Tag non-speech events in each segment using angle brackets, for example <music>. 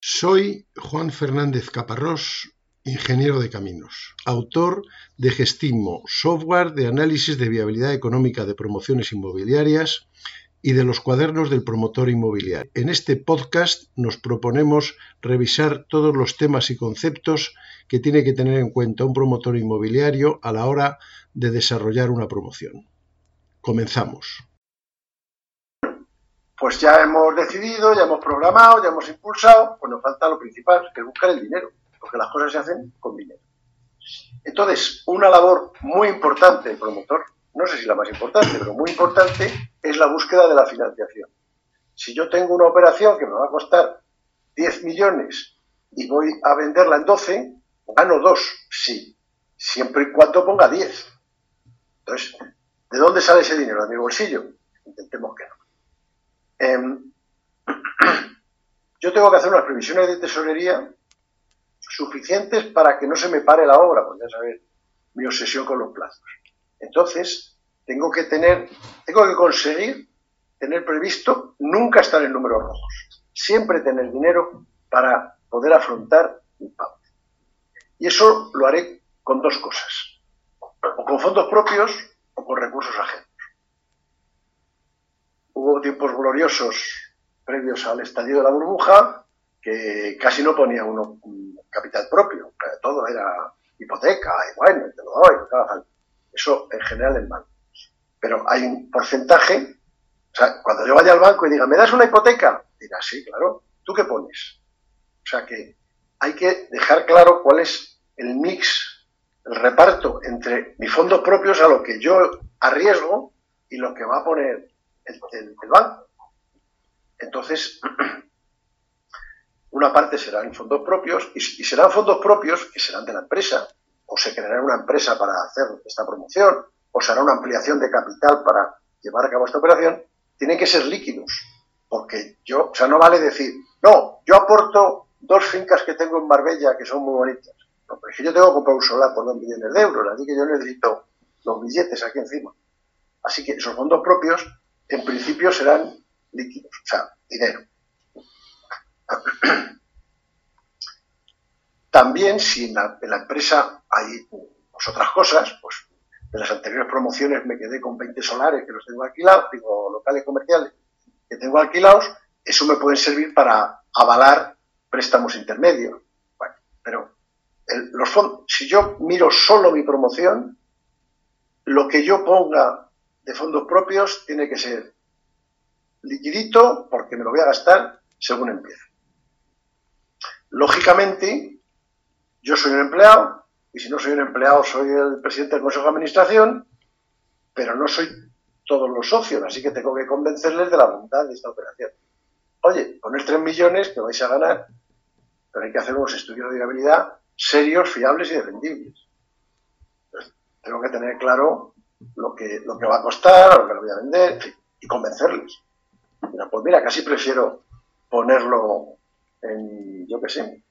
Soy Juan Fernández Caparrós, ingeniero de caminos, autor de Gestimo, software de análisis de viabilidad económica de promociones inmobiliarias y de los cuadernos del promotor inmobiliario. En este podcast nos proponemos revisar todos los temas y conceptos que tiene que tener en cuenta un promotor inmobiliario a la hora de desarrollar una promoción. Comenzamos pues ya hemos decidido, ya hemos programado, ya hemos impulsado, pues nos falta lo principal, que es buscar el dinero, porque las cosas se hacen con dinero. Entonces, una labor muy importante del promotor, no sé si la más importante, pero muy importante, es la búsqueda de la financiación. Si yo tengo una operación que me va a costar 10 millones y voy a venderla en 12, gano 2, sí, siempre y cuando ponga 10. Entonces, ¿de dónde sale ese dinero? ¿De mi bolsillo? Intentemos que no. Em, <clears throat> yo tengo que hacer unas previsiones de tesorería suficientes para que no se me pare la obra, porque ya sabéis mi obsesión con los plazos. Entonces, tengo que tener, tengo que conseguir tener previsto nunca estar en números rojos, siempre tener dinero para poder afrontar un pago. Y eso lo haré con dos cosas, o con fondos propios o con recursos ajenos hubo tiempos gloriosos previos al estadio de la burbuja que casi no ponía uno capital propio, todo era hipoteca, y bueno, te lo doy, eso en general es malo. Pero hay un porcentaje, o sea, cuando yo vaya al banco y diga, ¿me das una hipoteca? Dirá, sí, claro, ¿tú qué pones? O sea que hay que dejar claro cuál es el mix, el reparto entre mis fondos propios a lo que yo arriesgo y lo que va a poner el, banco. Entonces, <clears throat> una parte será en fondos propios y, serán fondos propios que serán de la empresa, o se creará una empresa para hacer esta promoción, o será una ampliación de capital para llevar a cabo esta operación, tienen que ser líquidos. Porque yo, o sea, no vale decir, no, yo aporto dos fincas que tengo en Marbella que son muy bonitas. No, pero es que yo tengo que comprar un solar por dos millones de euros, así que yo necesito los billetes aquí encima. Así que esos fondos propios en principio serán líquidos, o sea, dinero. También, si en la, empresa hay pues, otras cosas, pues de las anteriores promociones me quedé con 20 solares que los tengo alquilados, digo, locales comerciales que tengo alquilados, eso me puede servir para avalar préstamos intermedios. Pero los fondos, si yo miro solo mi promoción, lo que yo ponga de fondos propios tiene que ser liquidito porque me lo voy a gastar según empiece. Lógicamente, yo soy un empleado y si no soy un empleado soy el presidente del Consejo de Administración, pero no soy todos los socios, así que tengo que convencerles de la bondad de esta operación. Oye, poner 3 millones que vais a ganar, pero hay que hacer unos estudios de viabilidad serios, fiables y defendibles. tengo que tener claro lo que, lo que va a costar, lo que lo voy a vender, y convencerles. pues mira, casi prefiero ponerlo en, yo qué sé,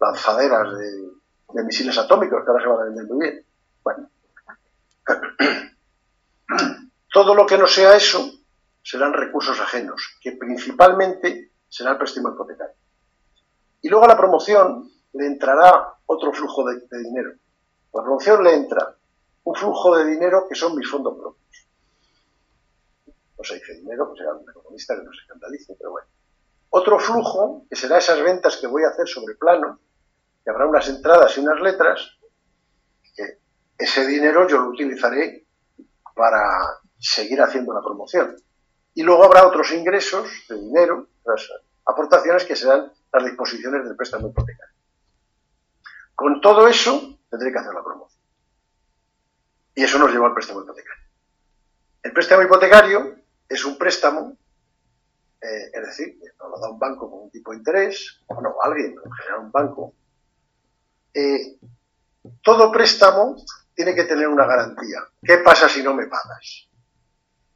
lanzaderas de, misiles atómicos, que ahora se van a vender muy bien. Bueno, <clears throat> todo lo que no sea eso serán recursos ajenos, que principalmente será el préstamo hipotecario. Y luego a la promoción le entrará otro flujo de, de dinero. La promoción le entra un flujo de dinero que son mis fondos propios. No se dice dinero, pues era un economista que no se escandalice, pero bueno. Otro flujo, que será esas ventas que voy a hacer sobre plano, que habrá unas entradas y unas letras, que ese dinero yo lo utilizaré para seguir haciendo la promoción. Y luego habrá otros ingresos de dinero, otras aportaciones que serán las disposiciones del préstamo hipotecario. Con todo eso tendré que hacer la promoción. Y eso nos lleva al préstamo hipotecario. El préstamo hipotecario es un préstamo, eh, es decir, nos lo da un banco con un tipo de interés, o no, alguien, en general un banco. Eh, todo préstamo tiene que tener una garantía. ¿Qué pasa si no me pagas?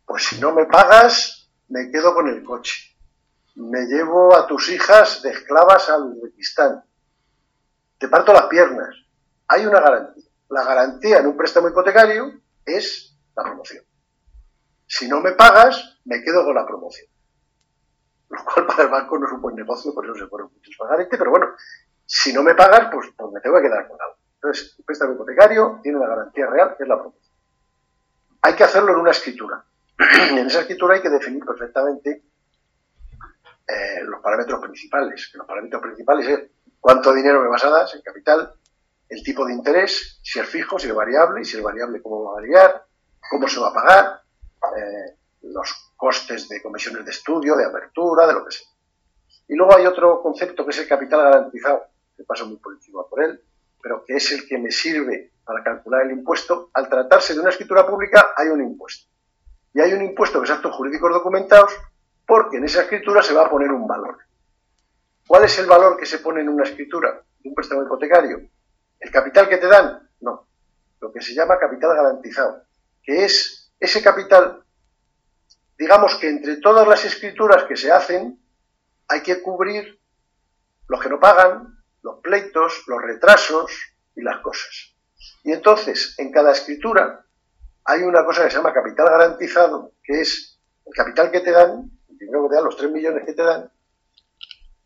Pues si no me pagas, me quedo con el coche. Me llevo a tus hijas de esclavas al Uzbekistán. Te parto las piernas. Hay una garantía la garantía en un préstamo hipotecario es la promoción. Si no me pagas, me quedo con la promoción. lo cual para el banco no es un buen negocio, por eso se ponen muchos pagarete, pero bueno, si no me pagas, pues, pues me tengo que quedar con algo. Entonces, el préstamo hipotecario tiene una garantía real, que es la promoción. Hay que hacerlo en una escritura. y <clears throat> en esa escritura hay que definir perfectamente eh, los parámetros principales. los parámetros principales es cuánto dinero me vas a dar, el capital, el tipo de interés, si es fijo, si es variable, y si es variable, cómo va a variar, cómo se va a pagar, eh, los costes de comisiones de estudio, de apertura, de lo que sea. Y luego hay otro concepto que es el capital garantizado, que paso muy por encima por él, pero que es el que me sirve para calcular el impuesto. Al tratarse de una escritura pública hay un impuesto. Y hay un impuesto que es actos jurídicos documentados porque en esa escritura se va a poner un valor. ¿Cuál es el valor que se pone en una escritura de un préstamo hipotecario? ¿El capital que te dan? No. Lo que se llama capital garantizado, que es ese capital, digamos que entre todas las escrituras que se hacen, hay que cubrir los que no pagan, los pleitos, los retrasos y las cosas. Y entonces, en cada escritura hay una cosa que se llama capital garantizado, que es el capital que te dan, el dinero que te dan, los 3 millones que te dan,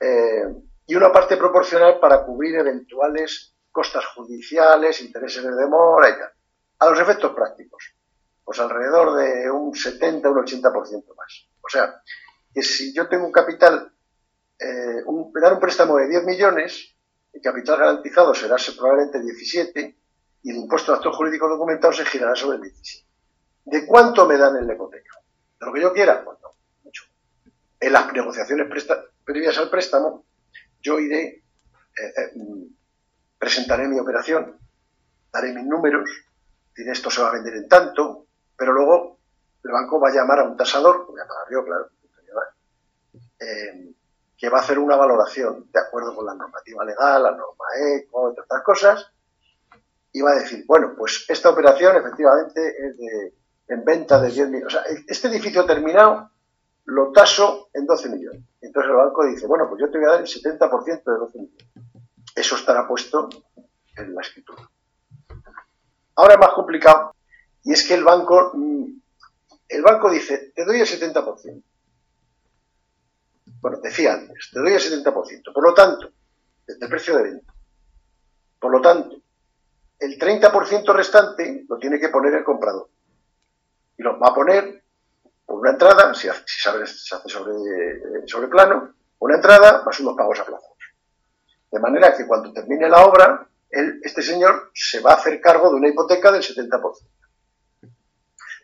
eh, y una parte proporcional para cubrir eventuales costas judiciales, intereses de demora y tal. A los efectos prácticos, pues alrededor de un 70, un 80% más. O sea, que si yo tengo un capital, eh, un, dan un préstamo de 10 millones, el capital garantizado será probablemente 17 y el impuesto de actos jurídicos documentados se girará sobre el 17. ¿De cuánto me dan en la hipoteca? ¿De lo que yo quiera? Pues no, mucho. En las negociaciones previas al préstamo, yo iré, eh, eh, presentaré mi operación, daré mis números, diré esto se va a vender en tanto, pero luego el banco va a llamar a un tasador, voy a pagar yo, claro, eh, que va a hacer una valoración de acuerdo con la normativa legal, la norma ECO, entre otras cosas, y va a decir, bueno, pues esta operación efectivamente es de, en venta de 10 millones. O sea, este edificio terminado lo taso en 12 millones. Entonces el banco dice, bueno, pues yo te voy a dar el 70% de 12 millones. Eso estará puesto en la escritura. Ahora es más complicado, y es que el banco, mm, el banco dice, te doy el 70%. Bueno, decía antes, te doy el 70%. Por lo tanto, del precio de venta. Por lo tanto, el 30% restante lo tiene que poner el comprador. Y lo va a poner por una entrada, si, se hace sobre, sobre plano, una entrada más unos pagos aplazados. De manera que cuando termine la obra, este señor se va a hacer cargo de una hipoteca del 70%.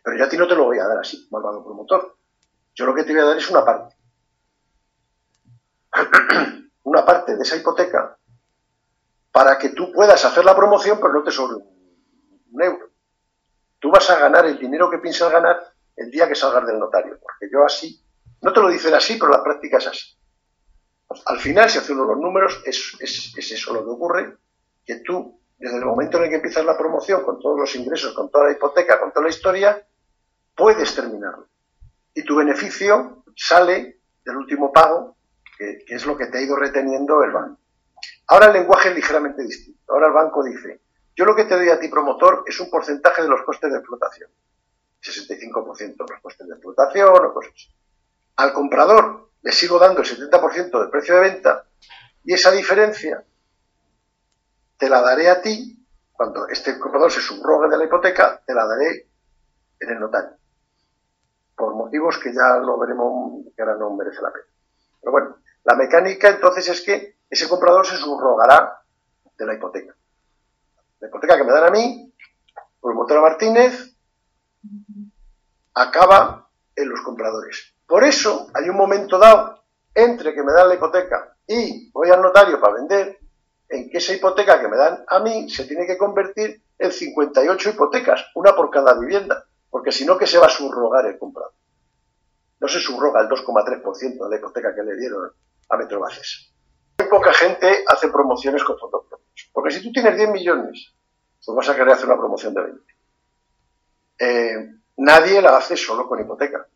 Pero yo a ti no te lo voy a dar así, malvado promotor. Yo lo que te voy a dar es una parte. <clears throat> una parte de esa hipoteca para que tú puedas hacer la promoción, pero no te sobre un euro. Tú vas a ganar el dinero que piensas ganar el día que salgas del notario, porque yo así, no te lo dicen así, pero la práctica es así. Al final, si hace uno los números, es, es, eso lo que ocurre, que tú, desde el momento en el que empiezas la promoción, con todos los ingresos, con toda la hipoteca, con toda la historia, puedes terminarlo. Y tu beneficio sale del último pago, que, es lo que te ha ido reteniendo el banco. Ahora el lenguaje es ligeramente distinto. Ahora el banco dice, yo lo que te doy a ti promotor es un porcentaje de los costes de explotación. 65% de los costes de explotación o cosas Al comprador le sigo dando el 70% del precio de venta y esa diferencia te la daré a ti, cuando este comprador se subrogue de la hipoteca, te la daré en el notario. Por motivos que ya lo veremos, que ahora no merece la pena. Pero bueno, la mecánica entonces es que ese comprador se subrogará de la hipoteca. La hipoteca que me dan a mí, por motor Martínez, acaba en los compradores. Por eso hay un momento dado entre que me dan la hipoteca y voy al notario para vender, en que esa hipoteca que me dan a mí se tiene que convertir en 58 hipotecas, una por cada vivienda, porque si no, que se va a subrogar el comprador. No se subroga el 2,3% de la hipoteca que le dieron a Metrobases. Muy poca gente hace promociones con fondos propios, porque si tú tienes 10 millones, pues vas a querer hacer una promoción de 20. Eh, nadie la hace solo con hipoteca.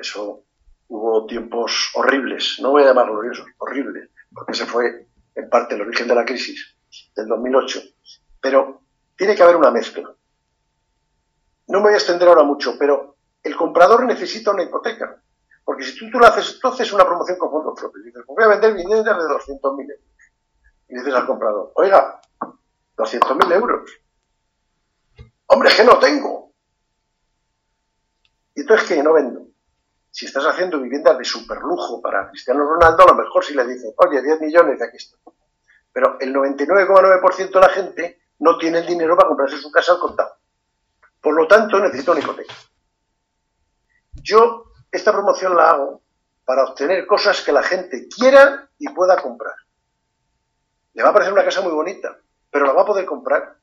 Eso hubo tiempos horribles, no voy a llamar gloriosos, horribles, porque ese fue en parte el origen de la crisis del 2008. Pero tiene que haber una mezcla. No me voy a extender ahora mucho, pero el comprador necesita una hipoteca, Porque si tú, tú lo haces, tú haces una promoción con fondos propios, dices, pues voy a vender viviendas de 200.000 euros. Y dices al comprador, oiga, 200.000 euros. Hombre, es que no tengo. Y entonces, ¿qué? No vendo. Si estás haciendo viviendas de superlujo para Cristiano Ronaldo, a lo mejor si le dices, oye, 10 millones de aquí está. Pero el 99,9% de la gente no tiene el dinero para comprarse su casa al contado. Por lo tanto, necesita una hipoteca. Yo esta promoción la hago para obtener cosas que la gente quiera y pueda comprar. Le va a parecer una casa muy bonita, pero la va a poder comprar.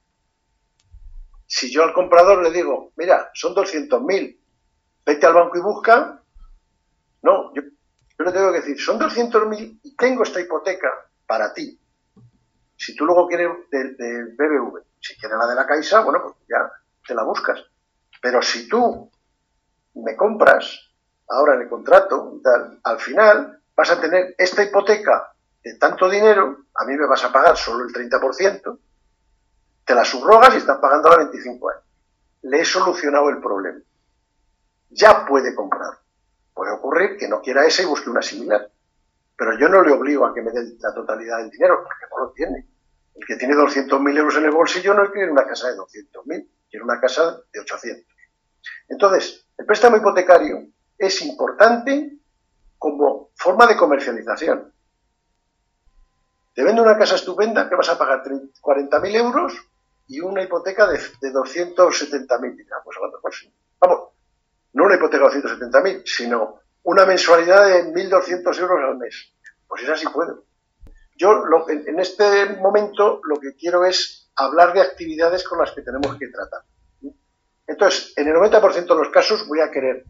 Si yo al comprador le digo, mira, son 200.000, vete al banco y busca, no, yo, le tengo que decir, son 200.000 y tengo esta hipoteca para ti. Si tú luego quieres del de BBV, si quieres la de la Caixa, bueno, pues ya te la buscas. Pero si tú me compras ahora en el contrato, al final vas a tener esta hipoteca de tanto dinero, a mí me vas a pagar solo el 30%, te la subrogas y estás pagando a 25 años. Le he solucionado el problema. Ya puede comprar. Puede ocurrir que no quiera esa y busque una similar. Pero yo no le obligo a que me dé la totalidad del dinero, porque no lo tiene. El que tiene 200.000 euros en el bolsillo no quiere una casa de 200.000, quiere una casa de 800. Entonces, el préstamo hipotecario es importante como forma de comercialización. Te vendo una casa estupenda que vas a pagar 40.000 euros y una hipoteca de, 270.000. Pues, pues, vamos, no una hipoteca de 270.000, sino una mensualidad de 1.200 euros al mes. Pues esa sí puedo. Yo en este momento lo que quiero es hablar de actividades con las que tenemos que tratar. Entonces, en el 90% de los casos voy a querer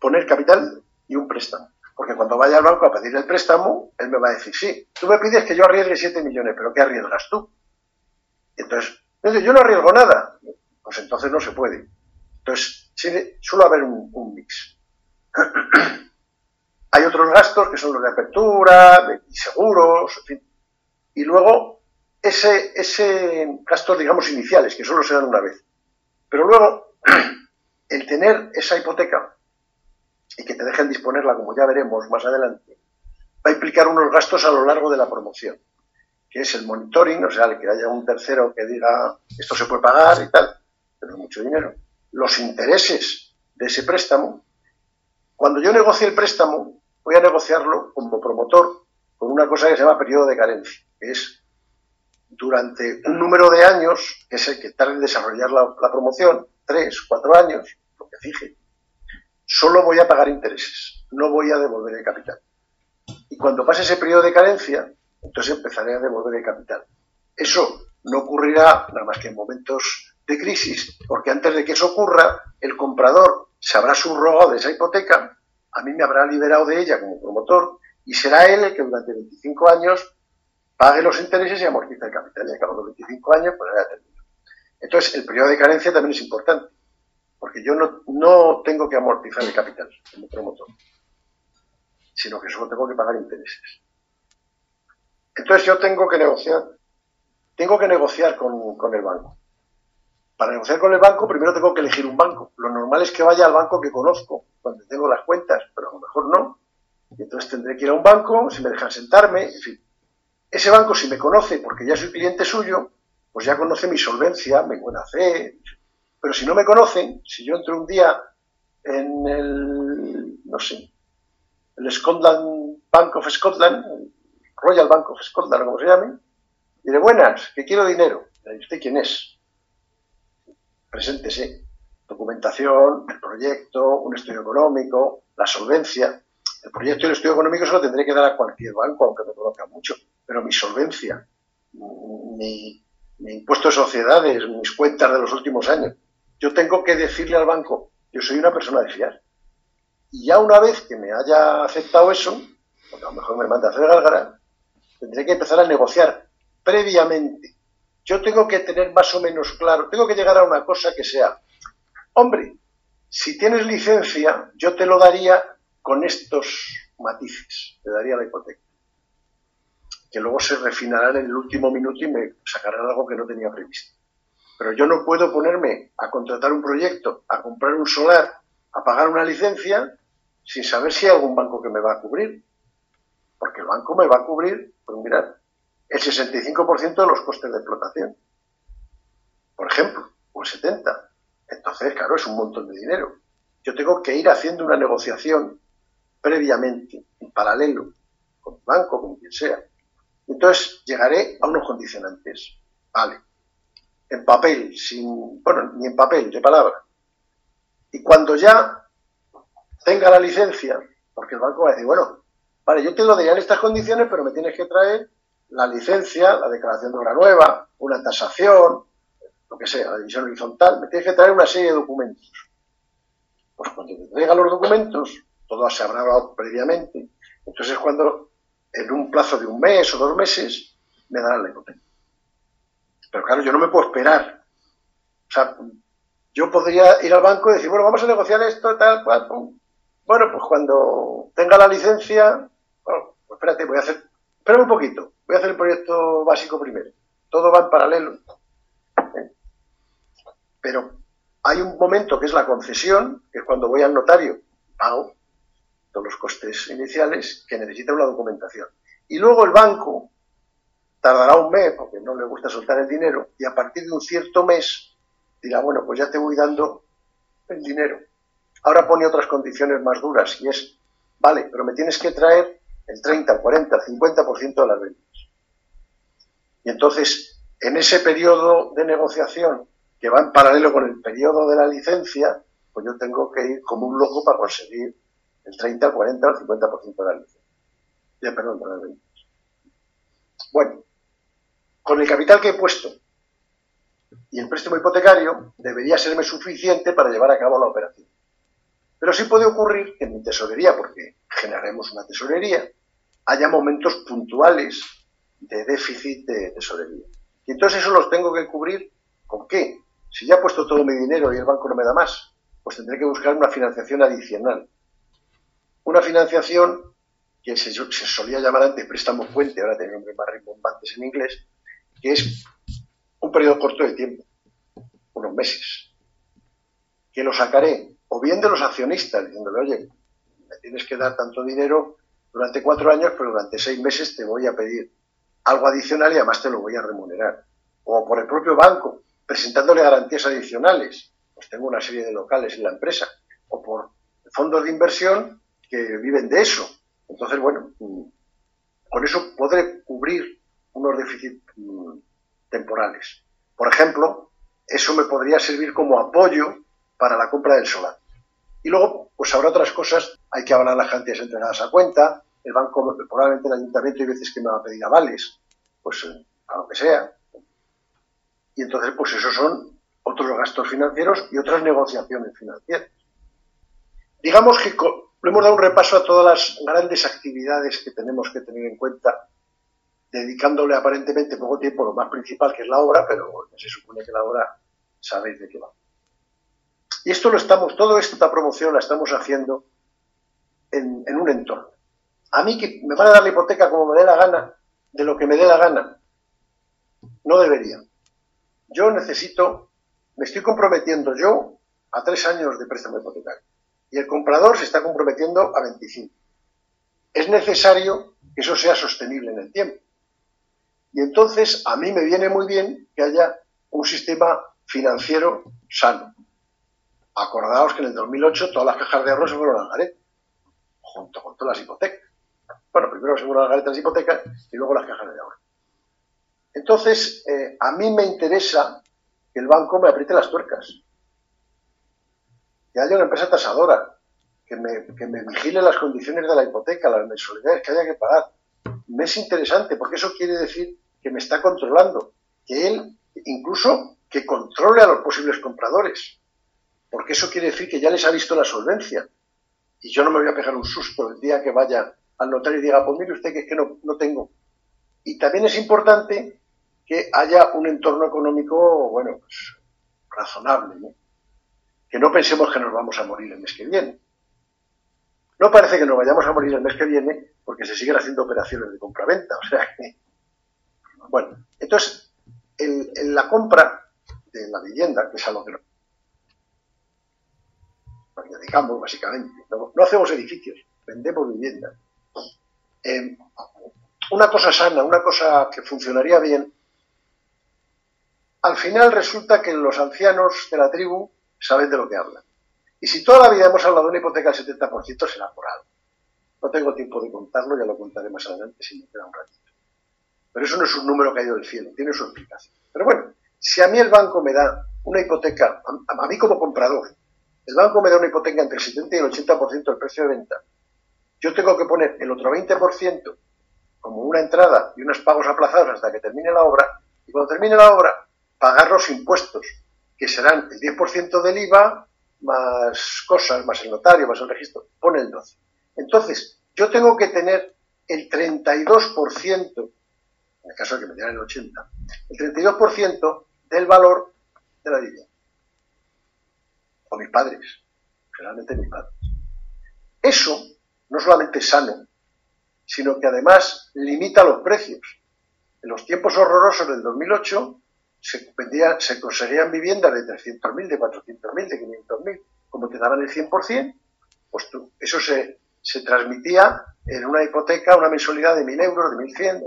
poner capital y un préstamo. Porque cuando vaya al banco a pedir el préstamo, él me va a decir, sí, tú me pides que yo arriesgue 7 millones, pero ¿qué arriesgas tú? Entonces, yo no arriesgo nada. Pues entonces no se puede. Entonces, suele haber un, mix. <clears throat> Hay otros gastos que son los de apertura, de seguros, en fin. Y luego, ese, ese gastos, digamos, iniciales, que solo se dan una vez. Pero luego, <clears throat> el tener esa hipoteca y que te dejen disponerla, como ya veremos más adelante, va a implicar unos gastos a lo largo de la promoción, que es el monitoring, o sea, que haya un tercero que diga esto se puede pagar y tal, pero es mucho dinero. Los intereses de ese préstamo. Cuando yo negocie el préstamo, voy a negociarlo como promotor con una cosa que se llama periodo de carencia, que es durante un número de años, que es el que tarde en desarrollar la, la promoción, tres, cuatro años, lo que fije, solo voy a pagar intereses, no voy a devolver el capital. Y cuando pase ese periodo de carencia, entonces empezaré a devolver el capital. Eso no ocurrirá nada más que en momentos de crisis, porque antes de que eso ocurra, el comprador se habrá subrogado de esa hipoteca, a mí me habrá liberado de ella como promotor, y será él el que durante 25 años pague los intereses y amortiza el capital. Y a cabo de 25 años, pues ya termino. Entonces, el periodo de carencia también es importante porque yo no, tengo que amortizar el capital como promotor, sino que solo tengo que pagar intereses. Entonces yo tengo que negociar, tengo que negociar con, con el banco. Para negociar con el banco, primero tengo que elegir un banco. Lo normal es que vaya al banco que conozco, donde tengo las cuentas, pero a lo mejor no. Y entonces tendré que ir a un banco, si me dejan sentarme, en fin. Ese banco, si me conoce, porque ya soy cliente suyo, pues ya conoce mi solvencia, mi buena fe, pero si no me conocen, si yo entro un día en el, no sé, el Scotland Bank of Scotland, Royal Bank of Scotland, como se llame, diré, buenas, que quiero dinero. ¿Y usted quién es? Preséntese. Documentación, el proyecto, un estudio económico, la solvencia. El proyecto y el estudio económico se lo tendré que dar a cualquier banco, aunque me conozca mucho. Pero mi solvencia, mi, impuesto de sociedades, mis cuentas de los últimos años, yo tengo que decirle al banco, yo soy una persona de fiar. Y ya una vez que me haya aceptado eso, porque a lo mejor me manda a hacer gárgara, tendré que empezar a negociar previamente. Yo tengo que tener más o menos claro, tengo que llegar a una cosa que sea, hombre, si tienes licencia, yo te lo daría con estos matices, te daría la hipoteca. Que luego se refinarán en el último minuto y me sacarán algo que no tenía previsto. Pero yo no puedo ponerme a contratar un proyecto, a comprar un solar, a pagar una licencia sin saber si hay algún banco que me va a cubrir. Porque el banco me va a cubrir, pues mirar, el 65% de los costes de explotación. Por ejemplo, o el 70%. Entonces, claro, es un montón de dinero. Yo tengo que ir haciendo una negociación previamente, en paralelo, con el banco, con quien sea. Entonces llegaré a unos condicionantes. Vale. En papel, sin, bueno, ni en papel, de palabra. Y cuando ya tenga la licencia, porque el banco va a decir, bueno, vale, yo te lo daría en estas condiciones, pero me tienes que traer la licencia, la declaración de obra nueva, una tasación, lo que sea, la división horizontal, me tienes que traer una serie de documentos. Pues cuando te traiga los documentos, todo se habrá hablado previamente, entonces es cuando en un plazo de un mes o dos meses me darán la hipoteca. Pero claro, yo no me puedo esperar. O sea, yo podría ir al banco y decir, bueno, vamos a negociar esto, tal, cual, Bueno, pues cuando tenga la licencia, bueno, pues espérate, voy a hacer, espera un poquito, voy a hacer el proyecto básico primero. Todo va en paralelo. Pero hay un momento que es la concesión, que es cuando voy al notario, pago todos los costes iniciales, que necesita una documentación. Y luego el banco tardará un mes, porque no le gusta soltar el dinero, y a partir de un cierto mes dirá, bueno, pues ya te voy dando el dinero. Ahora pone otras condiciones más duras, y es, vale, pero me tienes que traer el 30, 40, 50% de las ventas. Y entonces, en ese periodo de negociación que va en paralelo con el periodo de la licencia, pues yo tengo que ir como un loco para conseguir el 30, el 40 o el 50% de la licencia. Ya, perdón, de las ventas. Bueno, con el capital que he puesto y el préstamo hipotecario debería serme suficiente para llevar a cabo la operación. Pero sí puede ocurrir que en mi tesorería, porque generaremos una tesorería, haya momentos puntuales de déficit de tesorería. Y entonces eso los tengo que cubrir con qué? Si ya he puesto todo mi dinero y el banco no me da más, pues tendré que buscar una financiación adicional. Una financiación que se, solía llamar antes préstamo puente, ahora tiene nombres más rimbombantes en inglés, que es un periodo corto de tiempo, unos meses, que lo sacaré o bien de los accionistas, diciéndole, oye, me tienes que dar tanto dinero durante cuatro años, pero durante seis meses te voy a pedir algo adicional y además te lo voy a remunerar. O por el propio banco, presentándole garantías adicionales. Pues tengo una serie de locales en la empresa. O por fondos de inversión que viven de eso. Entonces, bueno, mm, con eso podré cubrir unos déficits mm, temporales. Por ejemplo, eso me podría servir como apoyo para la compra del solar. Y luego, pues habrá otras cosas, hay que avalar las cantidades entregadas a cuenta, el banco, probablemente el ayuntamiento hay veces que me va a pedir avales, pues eh, a lo que sea, y entonces, pues esos son otros gastos financieros y otras negociaciones financieras. Digamos que le hemos dado un repaso a todas las grandes actividades que tenemos que tener en cuenta, dedicándole aparentemente poco tiempo a lo más principal, que es la obra, pero se supone que la obra sabéis de qué va. Y esto lo estamos, esto, esta promoción la estamos haciendo en, en un entorno. A mí que me van a dar la hipoteca como me dé la gana, de lo que me dé la gana, no debería yo necesito, me estoy comprometiendo yo a tres años de préstamo hipotecario y el comprador se está comprometiendo a 25. Es necesario que eso sea sostenible en el tiempo. Y entonces a mí me viene muy bien que haya un sistema financiero sano. Acordaos que en el 2008 todas las cajas de ahorro se fueron al garete, junto con todas las hipotecas. Bueno, primero se fueron al garete las hipotecas y luego las cajas de ahorro. Entonces, eh, a mí me interesa que el banco me apriete las tuercas, que haya una empresa tasadora, que me, que me vigile las condiciones de la hipoteca, las mensualidades que haya que pagar. Me es interesante porque eso quiere decir que me está controlando, que él incluso que controle a los posibles compradores, porque eso quiere decir que ya les ha visto la solvencia. Y yo no me voy a pegar un susto el día que vaya al notario y diga, pues mire usted que es que no, no tengo. Y también es importante que haya un entorno económico, bueno, pues razonable, ¿no? Que no pensemos que nos vamos a morir el mes que viene. No parece que nos vayamos a morir el mes que viene porque se siguen haciendo operaciones de compra-venta. O sea que, bueno, entonces, en, la compra de la vivienda, que es algo que nos dedicamos básicamente. No, hacemos edificios, vendemos viviendas. Eh, una cosa sana, una cosa que funcionaría bien, al final resulta que los ancianos de la tribu saben de lo que hablan. Y si toda la vida hemos hablado de una hipoteca del 70%, será por algo. No tengo tiempo de contarlo, ya lo contaré más adelante si me queda un ratito. Pero eso no es un número caído del cielo, tiene su explicación. Pero bueno, si a mí el banco me da una hipoteca, a, mí como comprador, el banco me da una hipoteca entre el 70 y el 80% del precio de venta, yo tengo que poner el otro 20% como una entrada y unos pagos aplazados hasta que termine la obra, y cuando termine la obra, pagar los impuestos, que serán el 10% del IVA, más cosas, más el notario, más el registro, pone el 12. Entonces, yo tengo que tener el 32%, en el caso de que me dieran el 80%, el 32% del valor de la vivienda. O mis padres, generalmente mis padres. Eso no solamente sano, sino que además limita los precios. En los tiempos horrorosos del 2008 se, vendía, se conseguían viviendas de 300.000, de 400.000, de 500.000. Como te daban el 100%, pues tú, eso se, se transmitía en una hipoteca una mensualidad de 1.000 euros, de 1.100.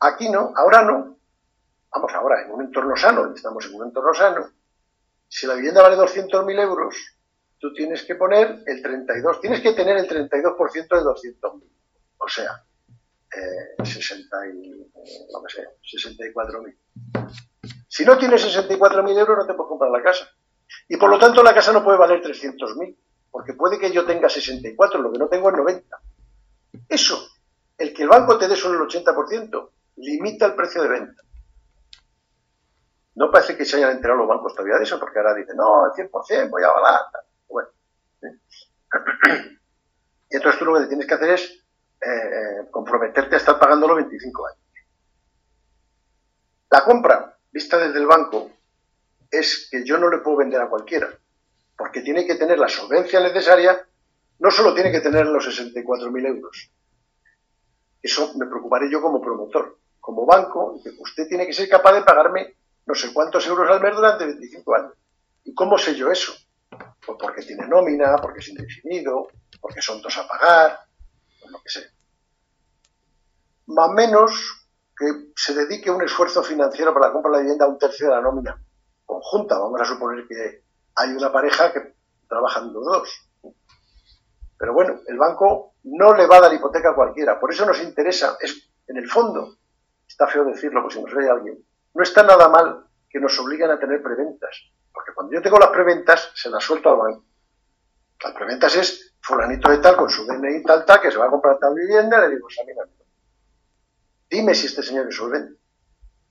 Aquí no, ahora no. Vamos, ahora, en un entorno sano, estamos en un entorno sano. Si la vivienda vale 200.000 euros, tú tienes que poner el 32, tienes que tener el 32% de 200.000. O sea, eh, 60 y, no sé, 64.000. Si no tienes 64.000 euros, no te puedes comprar la casa. Y por lo tanto, la casa no puede valer 300.000 porque puede que yo tenga 64, lo que no tengo es 90. Eso, el que el banco te dé solo el 80%, limita el precio de venta. No parece que se hayan enterado los bancos todavía de eso, porque ahora dicen, no, al 100% voy a avalar. Bueno. ¿eh? <clears throat> Y entonces tú lo que tienes que hacer es eh, comprometerte a estar pagándolo 25 años. La compra, vista desde el banco, es que yo no le puedo vender a cualquiera porque tiene que tener la solvencia necesaria, no solo tiene que tener los 64.000 euros. Eso me preocuparé yo como promotor. Como banco, usted tiene que ser capaz de pagarme no sé cuántos euros al mes durante 25 años. ¿Y cómo sé yo eso? Pues porque tiene nómina, porque es indefinido, porque son dos a pagar, pues lo que sea. Más menos que se dedique un esfuerzo financiero para la compra de la vivienda a un tercio de la nómina conjunta. Vamos a suponer que hay una pareja que trabajan los dos. Pero bueno, el banco no le va a dar hipoteca a cualquiera. Por eso nos interesa, es en el fondo, está feo decirlo, por si nos ve alguien, no está nada mal que nos obliguen a tener preventas. Cuando yo tengo las preventas, se las suelto al banco. Las preventas es fulanito de tal con su DNI tal tal que se va a comprar tal vivienda, le digo, examíname. Dime si este señor es solvente.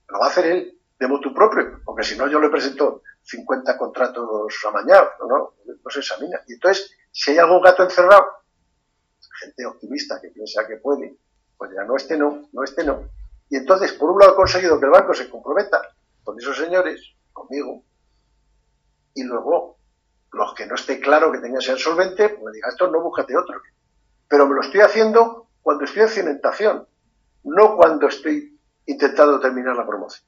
Lo va a hacer él, de motu propio, porque si no yo le presento 50 contratos amañados, ¿no? No se examina. Y entonces, si hay algún gato encerrado, gente optimista que piensa que puede, pues ya no, este no, no, este no. Y entonces, por un lado, he conseguido que el banco se comprometa con esos señores, conmigo, y luego, los que no esté claro que tengan ser solvente, pues me diga, esto no búscate otro. Pero me lo estoy haciendo cuando estoy en cimentación, no cuando estoy intentando terminar la promoción.